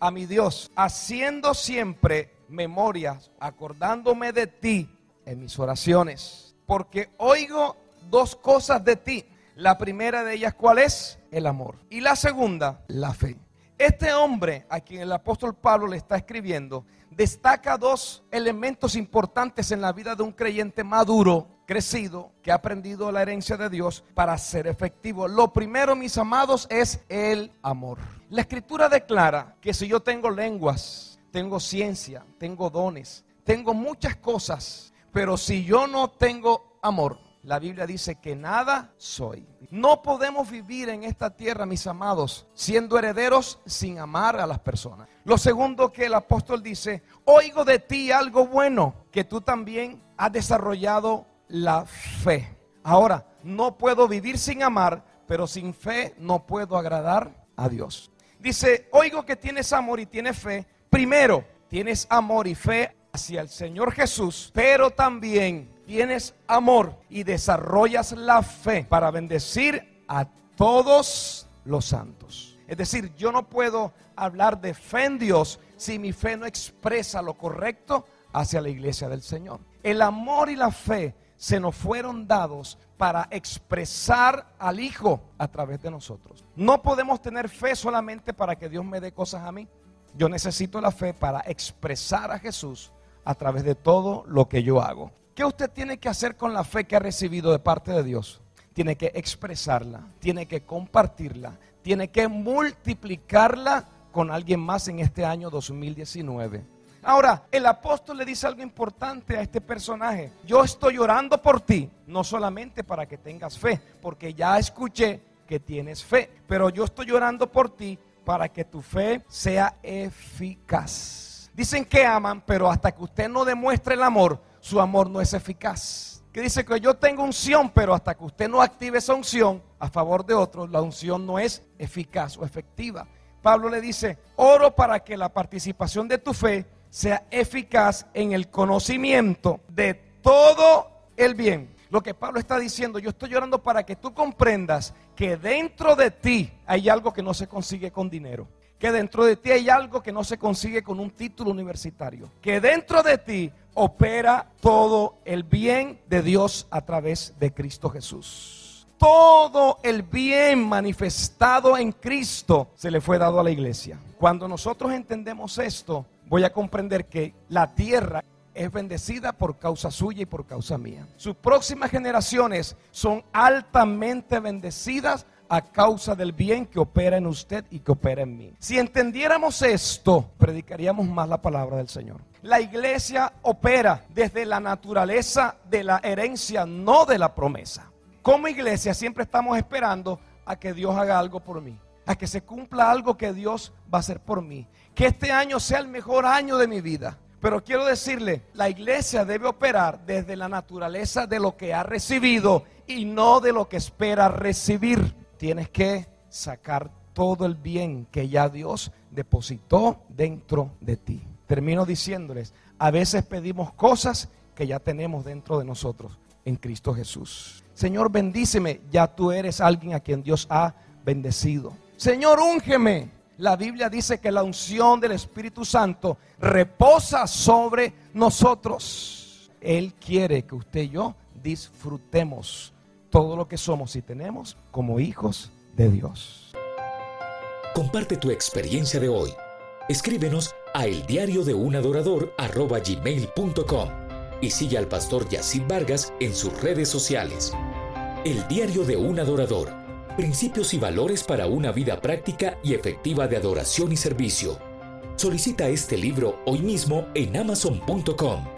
a mi Dios, haciendo siempre memorias, acordándome de ti en mis oraciones, porque oigo dos cosas de ti. La primera de ellas, ¿cuál es? El amor. Y la segunda, la fe. Este hombre a quien el apóstol Pablo le está escribiendo destaca dos elementos importantes en la vida de un creyente maduro, crecido, que ha aprendido la herencia de Dios para ser efectivo. Lo primero, mis amados, es el amor. La escritura declara que si yo tengo lenguas, tengo ciencia, tengo dones, tengo muchas cosas, pero si yo no tengo amor, la Biblia dice que nada soy. No podemos vivir en esta tierra, mis amados, siendo herederos sin amar a las personas. Lo segundo que el apóstol dice, oigo de ti algo bueno, que tú también has desarrollado la fe. Ahora, no puedo vivir sin amar, pero sin fe no puedo agradar a Dios. Dice, oigo que tienes amor y tienes fe. Primero, tienes amor y fe hacia el Señor Jesús, pero también tienes amor y desarrollas la fe para bendecir a todos los santos. Es decir, yo no puedo hablar de fe en Dios si mi fe no expresa lo correcto hacia la iglesia del Señor. El amor y la fe se nos fueron dados para expresar al Hijo a través de nosotros. No podemos tener fe solamente para que Dios me dé cosas a mí. Yo necesito la fe para expresar a Jesús a través de todo lo que yo hago. ¿Qué usted tiene que hacer con la fe que ha recibido de parte de Dios? Tiene que expresarla, tiene que compartirla, tiene que multiplicarla con alguien más en este año 2019. Ahora, el apóstol le dice algo importante a este personaje. Yo estoy orando por ti, no solamente para que tengas fe, porque ya escuché que tienes fe, pero yo estoy orando por ti para que tu fe sea eficaz. Dicen que aman, pero hasta que usted no demuestre el amor, su amor no es eficaz. Que dice que yo tengo unción, pero hasta que usted no active esa unción a favor de otros, la unción no es eficaz o efectiva. Pablo le dice, oro para que la participación de tu fe sea eficaz en el conocimiento de todo el bien. Lo que Pablo está diciendo, yo estoy llorando para que tú comprendas que dentro de ti hay algo que no se consigue con dinero. Que dentro de ti hay algo que no se consigue con un título universitario. Que dentro de ti opera todo el bien de Dios a través de Cristo Jesús. Todo el bien manifestado en Cristo se le fue dado a la iglesia. Cuando nosotros entendemos esto, voy a comprender que la tierra es bendecida por causa suya y por causa mía. Sus próximas generaciones son altamente bendecidas a causa del bien que opera en usted y que opera en mí. Si entendiéramos esto, predicaríamos más la palabra del Señor. La iglesia opera desde la naturaleza de la herencia, no de la promesa. Como iglesia siempre estamos esperando a que Dios haga algo por mí, a que se cumpla algo que Dios va a hacer por mí. Que este año sea el mejor año de mi vida. Pero quiero decirle, la iglesia debe operar desde la naturaleza de lo que ha recibido y no de lo que espera recibir. Tienes que sacar todo el bien que ya Dios depositó dentro de ti. Termino diciéndoles, a veces pedimos cosas que ya tenemos dentro de nosotros en Cristo Jesús. Señor, bendíceme, ya tú eres alguien a quien Dios ha bendecido. Señor, úngeme. La Biblia dice que la unción del Espíritu Santo reposa sobre nosotros. Él quiere que usted y yo disfrutemos todo lo que somos y tenemos como hijos de Dios. Comparte tu experiencia de hoy Escríbenos a eldiariodeunadorador.com y sigue al pastor Yacid Vargas en sus redes sociales. El Diario de un Adorador. Principios y valores para una vida práctica y efectiva de adoración y servicio. Solicita este libro hoy mismo en amazon.com.